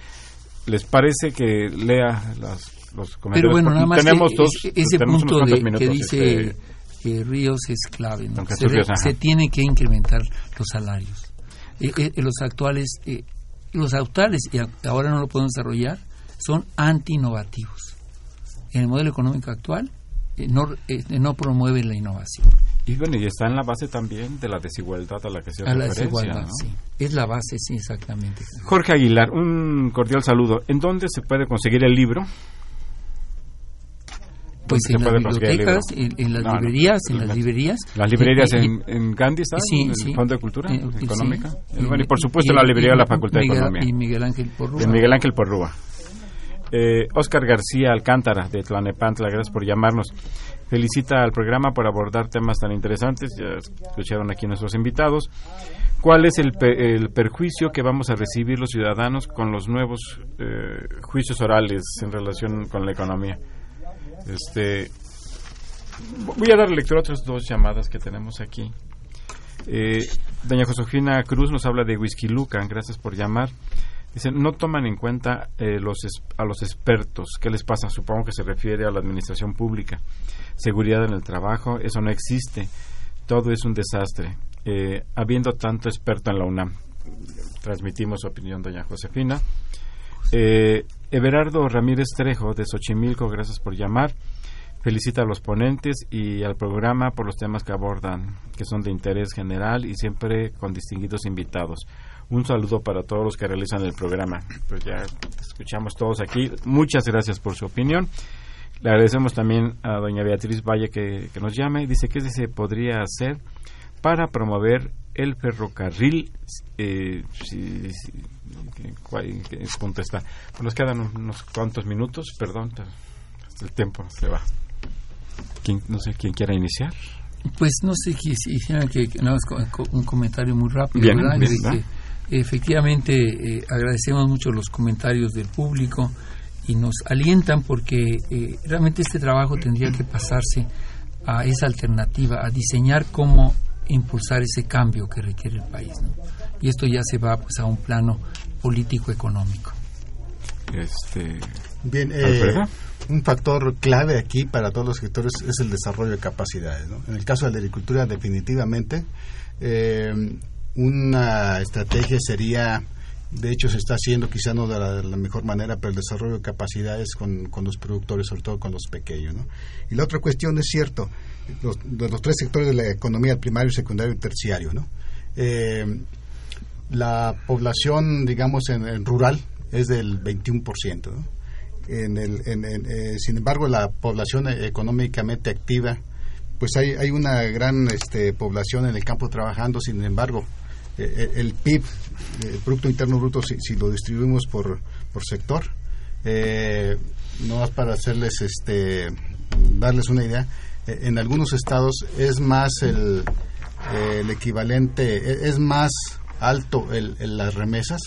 ¿Les parece que lea las, los comentarios? Pero bueno, nada más tenemos que dos, ese, ese tenemos punto de, minutos, que dice este, que Ríos es clave. Se, Ríos, tiene que incrementar los salarios. Eh, eh, los actuales, eh, los actuales, y ahora no lo podemos desarrollar, son anti-innovativos. En el modelo económico actual eh, no, eh, no promueve la innovación. Y bueno, y está en la base también de la desigualdad a la que se A la desigualdad, ¿no? sí. Es la base, sí, exactamente. Jorge Aguilar, un cordial saludo. ¿En dónde se puede conseguir el libro? Pues ¿Dónde en las bibliotecas, en, en las No, no. librerías, en Las- las librerías. Las librerías Y- y- en, en Gandhi están, Sí, en el sí. Fondo de Cultura Eh, sí. Económica. Y- bueno, y por supuesto y- la librería de la y Facultad Miguel- de Economía. Y Miguel Ángel Porrúa. De Miguel Ángel Porrúa. Eh, Oscar García Alcántara, de Tlanepantla, gracias por llamarnos. Felicita al programa por abordar temas tan interesantes. Ya escucharon aquí nuestros invitados. ¿Cuál es el, pe- el perjuicio que vamos a recibir los ciudadanos con los nuevos eh, juicios orales en relación con la economía? Este, voy a dar lectura a otras dos llamadas que tenemos aquí. Eh, doña Josefina Cruz nos habla de Whisky Lucan, gracias por llamar. Dice, no toman en cuenta eh, los a los expertos. ¿Qué les pasa? Supongo que se refiere a la administración pública. Seguridad en el trabajo, eso no existe. Todo es un desastre. Eh, habiendo tanto experto en la UNAM. Transmitimos su opinión, doña Josefina. Eh, Everardo Ramírez Trejo, de Xochimilco, gracias por llamar. Felicita a los ponentes y al programa por los temas que abordan, que son de interés general y siempre con distinguidos invitados. Un saludo para todos los que realizan el programa. Pues ya escuchamos todos aquí. Muchas gracias por su opinión. Le agradecemos también a doña Beatriz Valle que, que nos llame. Dice que se podría hacer para promover el ferrocarril. Eh, si- si- ¿qué- cuál- qué punto está? Pues nos quedan unos cuantos minutos, perdón, hasta el tiempo se va. ¿Quién- no sé quién quiera iniciar. Pues no sé hicieran que, que nada más un comentario muy rápido, Bien, ¿verdad? bien, De ¿verdad? que, efectivamente eh, agradecemos mucho los comentarios del público y nos alientan porque eh, realmente este trabajo tendría que pasarse a esa alternativa, a diseñar cómo impulsar ese cambio que requiere el país. ¿no? Y esto ya se va pues a un plano político-económico. Este, Bien, eh, un factor clave aquí para todos los sectores es el desarrollo de capacidades. ¿no? En el caso de la agricultura, definitivamente, eh, una estrategia sería, de hecho se está haciendo quizá no de la, mejor manera, pero el desarrollo de capacidades con, con los productores, sobre todo con los pequeños. ¿no? Y la otra cuestión es cierto, los, de los tres sectores de la economía, el primario, secundario y terciario, ¿no? Eh, la población, digamos, en, rural es del 21%. ¿no? En el, en- eh, sin embargo, la población económicamente activa, pues hay, hay una gran este, población en el campo trabajando, sin embargo, eh, eh, el PIB, el Producto Interno Bruto, si, si lo distribuimos por, por sector, eh, no más para hacerles, este, darles una idea, eh, en algunos estados es más el, eh, el equivalente, e- es más alto el, el- las remesas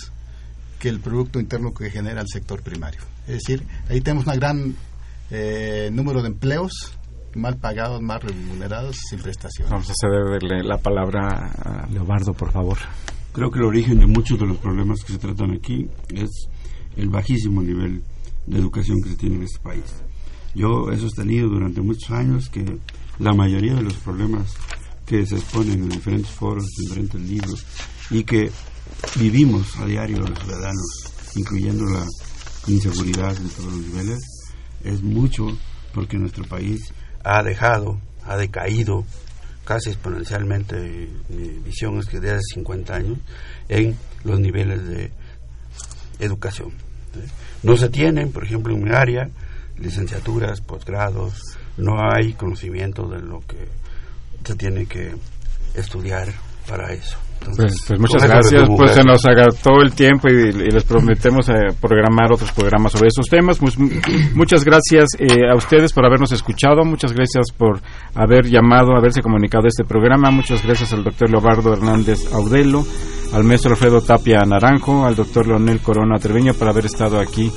que el Producto Interno que genera el sector primario. Es decir, ahí tenemos un gran eh, número de empleos mal pagados, mal remunerados, sin prestaciones. vamos a cederle la palabra a Leobardo, por favor. Creo que el origen de muchos de los problemas que se tratan aquí es el bajísimo nivel de educación que se tiene en este país. Yo he sostenido durante muchos años que la mayoría de los problemas que se exponen en diferentes foros, en diferentes libros, y que vivimos a diario los ciudadanos, incluyendo la inseguridad de todos los niveles, es mucho porque nuestro país ha dejado, ha decaído casi exponencialmente, mi visión es que desde hace 50 años, en los niveles de educación. No se tienen, por ejemplo, en mi área, licenciaturas, posgrados, no hay conocimiento de lo que se tiene que estudiar para eso. Entonces, Pues, pues muchas gracias, pues se nos agotó el tiempo y, y les prometemos eh, programar otros programas sobre esos temas. Pues, mu- muchas gracias eh, a ustedes por habernos escuchado, muchas gracias por haber llamado, haberse comunicado este programa, muchas gracias al doctor Leobardo Hernández Audelo, al maestro Alfredo Tapia Naranjo, al doctor Leonel Corona Treveño por haber estado aquí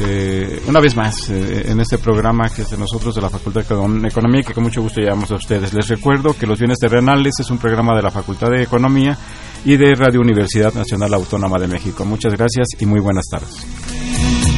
eh, una vez más eh, en este programa que es de nosotros de la Facultad de Econ- Economía y que con mucho gusto llevamos a ustedes. Les recuerdo que Los Bienes Terrenales es un programa de la Facultad de Economía y de Radio Universidad Nacional Autónoma de México. Muchas gracias y muy buenas tardes.